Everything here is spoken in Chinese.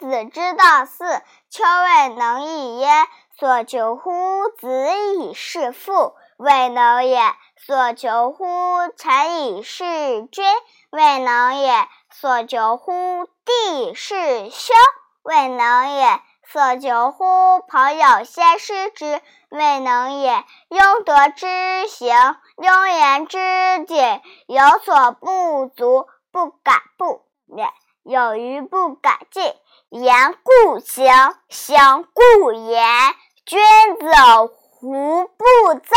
子之道四，求未能义也。所求乎子以事父，未能也；所求乎臣以事君，未能也；所求乎弟事兄，未能也；所求乎朋友先师之，未能也。庸德之行，庸言之谨，有所不足，不敢不勉；有余不敢进。言故行，行故言。君子无不躁。